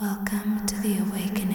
Welcome to the awakening.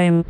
Time.